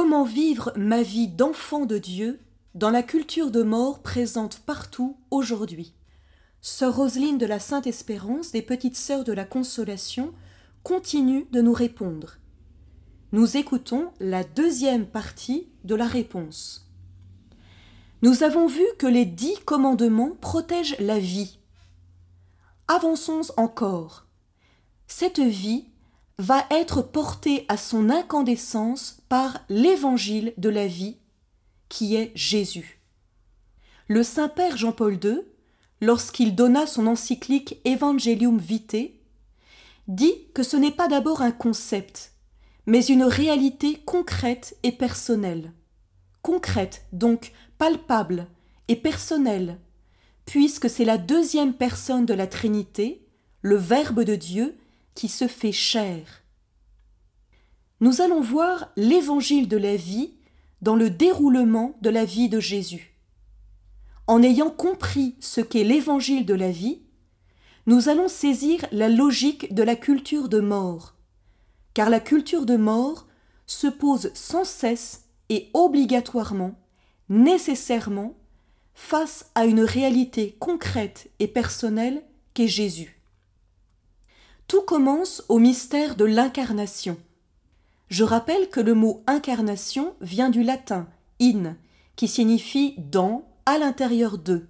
Comment vivre ma vie d'enfant de Dieu dans la culture de mort présente partout aujourd'hui? Sœur Roseline de la Sainte Espérance des Petites Sœurs de la Consolation continue de nous répondre. Nous écoutons la deuxième partie de la réponse. Nous avons vu que les dix commandements protègent la vie. Avançons encore. Cette vie va être portée à son incandescence par l'évangile de la vie, qui est Jésus. Le Saint-Père Jean-Paul II lorsqu'il donna son encyclique Evangelium Vitae, dit que ce n'est pas d'abord un concept, mais une réalité concrète et personnelle. Concrète, donc palpable et personnelle, puisque c'est la deuxième personne de la Trinité, le Verbe de Dieu, qui se fait chair. Nous allons voir l'évangile de la vie dans le déroulement de la vie de Jésus en ayant compris ce qu'est l'évangile de la vie, nous allons saisir la logique de la culture de mort, car la culture de mort se pose sans cesse et obligatoirement, nécessairement, face à une réalité concrète et personnelle qu'est Jésus. Tout commence au mystère de l'incarnation. Je rappelle que le mot incarnation vient du latin in, qui signifie dans, à l'intérieur d'eux,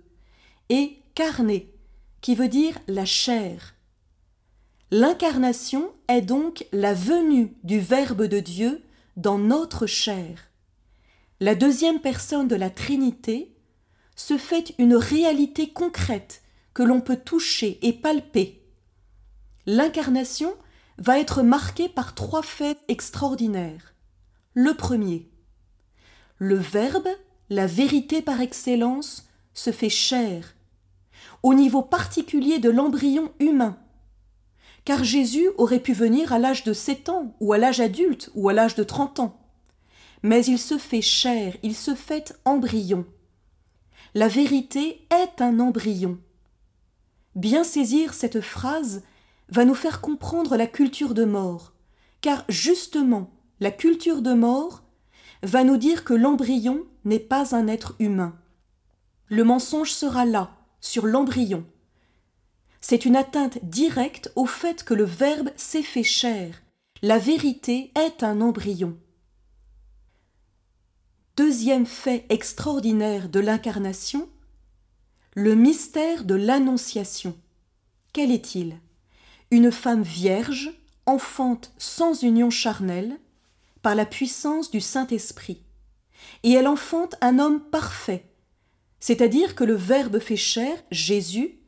et carné, qui veut dire la chair. L'incarnation est donc la venue du Verbe de Dieu dans notre chair. La deuxième personne de la Trinité se fait une réalité concrète que l'on peut toucher et palper. L'incarnation va être marquée par trois faits extraordinaires. Le premier, le Verbe la vérité par excellence se fait chair, au niveau particulier de l'embryon humain. Car Jésus aurait pu venir à l'âge de sept ans, ou à l'âge adulte, ou à l'âge de trente ans. Mais il se fait chair, il se fait embryon. La vérité est un embryon. Bien saisir cette phrase va nous faire comprendre la culture de mort, car justement, la culture de mort va nous dire que l'embryon n'est pas un être humain. Le mensonge sera là, sur l'embryon. C'est une atteinte directe au fait que le Verbe s'est fait chair. La vérité est un embryon. Deuxième fait extraordinaire de l'incarnation, le mystère de l'Annonciation. Quel est-il? Une femme vierge, enfante sans union charnelle, par la puissance du Saint-Esprit. Et elle enfante un homme parfait, c'est-à-dire que le Verbe fait chair, Jésus,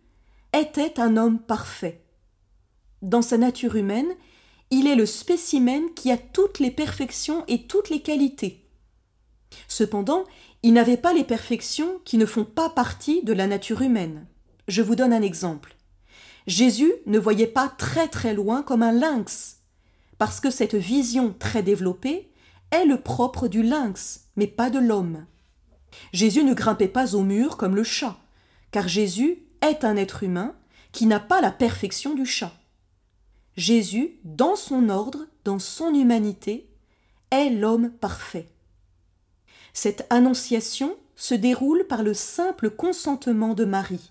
était un homme parfait. Dans sa nature humaine, il est le spécimen qui a toutes les perfections et toutes les qualités. Cependant, il n'avait pas les perfections qui ne font pas partie de la nature humaine. Je vous donne un exemple. Jésus ne voyait pas très très loin comme un lynx, parce que cette vision très développée est le propre du lynx, mais pas de l'homme. Jésus ne grimpait pas au mur comme le chat, car Jésus est un être humain qui n'a pas la perfection du chat. Jésus, dans son ordre, dans son humanité, est l'homme parfait. Cette annonciation se déroule par le simple consentement de Marie.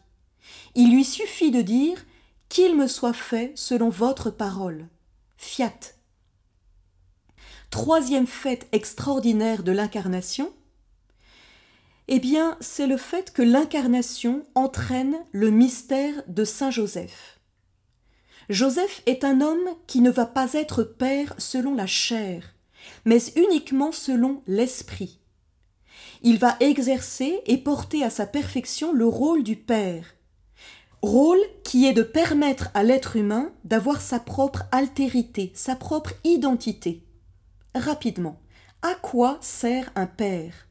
Il lui suffit de dire Qu'il me soit fait selon votre parole. Fiat. Troisième fête extraordinaire de l'incarnation, eh bien, c'est le fait que l'incarnation entraîne le mystère de Saint Joseph. Joseph est un homme qui ne va pas être père selon la chair, mais uniquement selon l'esprit. Il va exercer et porter à sa perfection le rôle du père, rôle qui est de permettre à l'être humain d'avoir sa propre altérité, sa propre identité. Rapidement, à quoi sert un père?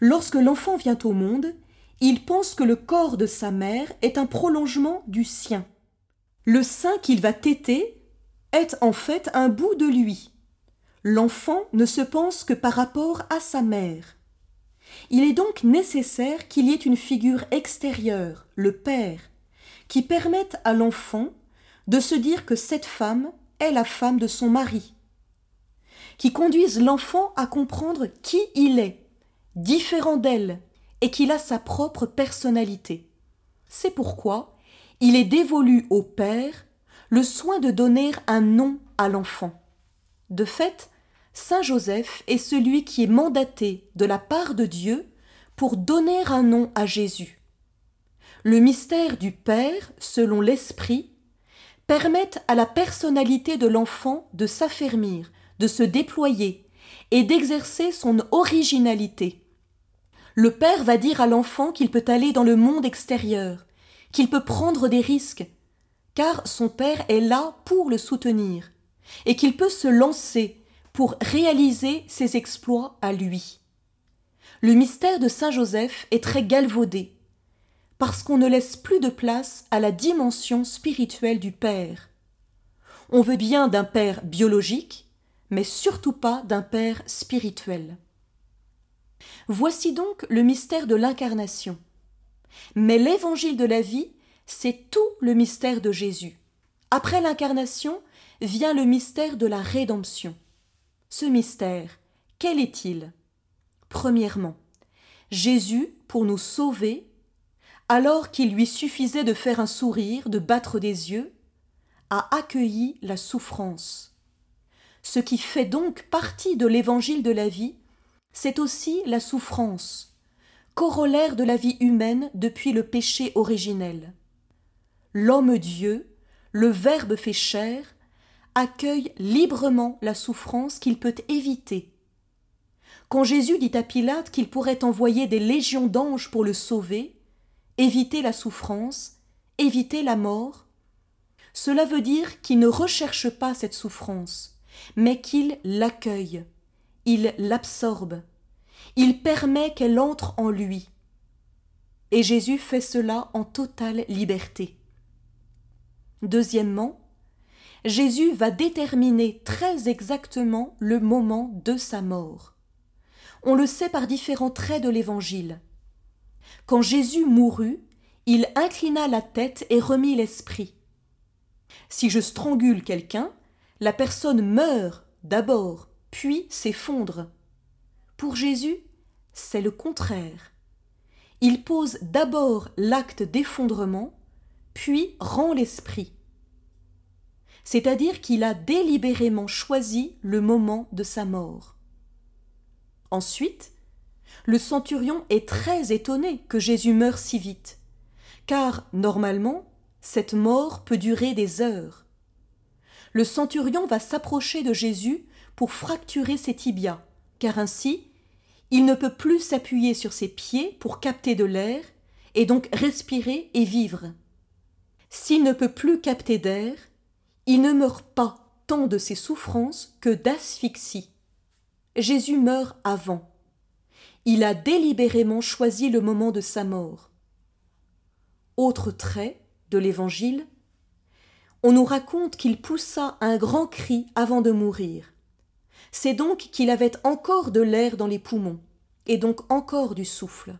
Lorsque l'enfant vient au monde, il pense que le corps de sa mère est un prolongement du sien. Le sein qu'il va téter est en fait un bout de lui. L'enfant ne se pense que par rapport à sa mère. Il est donc nécessaire qu'il y ait une figure extérieure, le père, qui permette à l'enfant de se dire que cette femme est la femme de son mari, qui conduisent l'enfant à comprendre qui il est, différent d'elle, et qu'il a sa propre personnalité. C'est pourquoi il est dévolu au Père le soin de donner un nom à l'enfant. De fait, Saint Joseph est celui qui est mandaté de la part de Dieu pour donner un nom à Jésus. Le mystère du Père, selon l'Esprit, permet à la personnalité de l'enfant de s'affermir, de se déployer et d'exercer son originalité. Le Père va dire à l'enfant qu'il peut aller dans le monde extérieur, qu'il peut prendre des risques, car son Père est là pour le soutenir, et qu'il peut se lancer pour réaliser ses exploits à lui. Le mystère de Saint Joseph est très galvaudé, parce qu'on ne laisse plus de place à la dimension spirituelle du Père. On veut bien d'un Père biologique, mais surtout pas d'un Père spirituel. Voici donc le mystère de l'incarnation. Mais l'évangile de la vie, c'est tout le mystère de Jésus. Après l'incarnation vient le mystère de la rédemption. Ce mystère, quel est-il? Premièrement, Jésus, pour nous sauver, alors qu'il lui suffisait de faire un sourire, de battre des yeux, a accueilli la souffrance. Ce qui fait donc partie de l'évangile de la vie, c'est aussi la souffrance, corollaire de la vie humaine depuis le péché originel. L'homme Dieu, le Verbe fait chair, accueille librement la souffrance qu'il peut éviter. Quand Jésus dit à Pilate qu'il pourrait envoyer des légions d'anges pour le sauver, éviter la souffrance, éviter la mort, cela veut dire qu'il ne recherche pas cette souffrance, mais qu'il l'accueille, il l'absorbe, il permet qu'elle entre en lui. Et Jésus fait cela en totale liberté. Deuxièmement, Jésus va déterminer très exactement le moment de sa mort. On le sait par différents traits de l'Évangile. Quand Jésus mourut, il inclina la tête et remit l'esprit. Si je strangule quelqu'un, la personne meurt d'abord, puis s'effondre. Pour Jésus, c'est le contraire. Il pose d'abord l'acte d'effondrement, puis rend l'esprit. C'est-à-dire qu'il a délibérément choisi le moment de sa mort. Ensuite, le centurion est très étonné que Jésus meure si vite, car, normalement, cette mort peut durer des heures. Le centurion va s'approcher de Jésus pour fracturer ses tibias, car ainsi, il ne peut plus s'appuyer sur ses pieds pour capter de l'air, et donc respirer et vivre. S'il ne peut plus capter d'air, il ne meurt pas tant de ses souffrances que d'asphyxie. Jésus meurt avant il a délibérément choisi le moment de sa mort. Autre trait de l'Évangile, on nous raconte qu'il poussa un grand cri avant de mourir. C'est donc qu'il avait encore de l'air dans les poumons, et donc encore du souffle.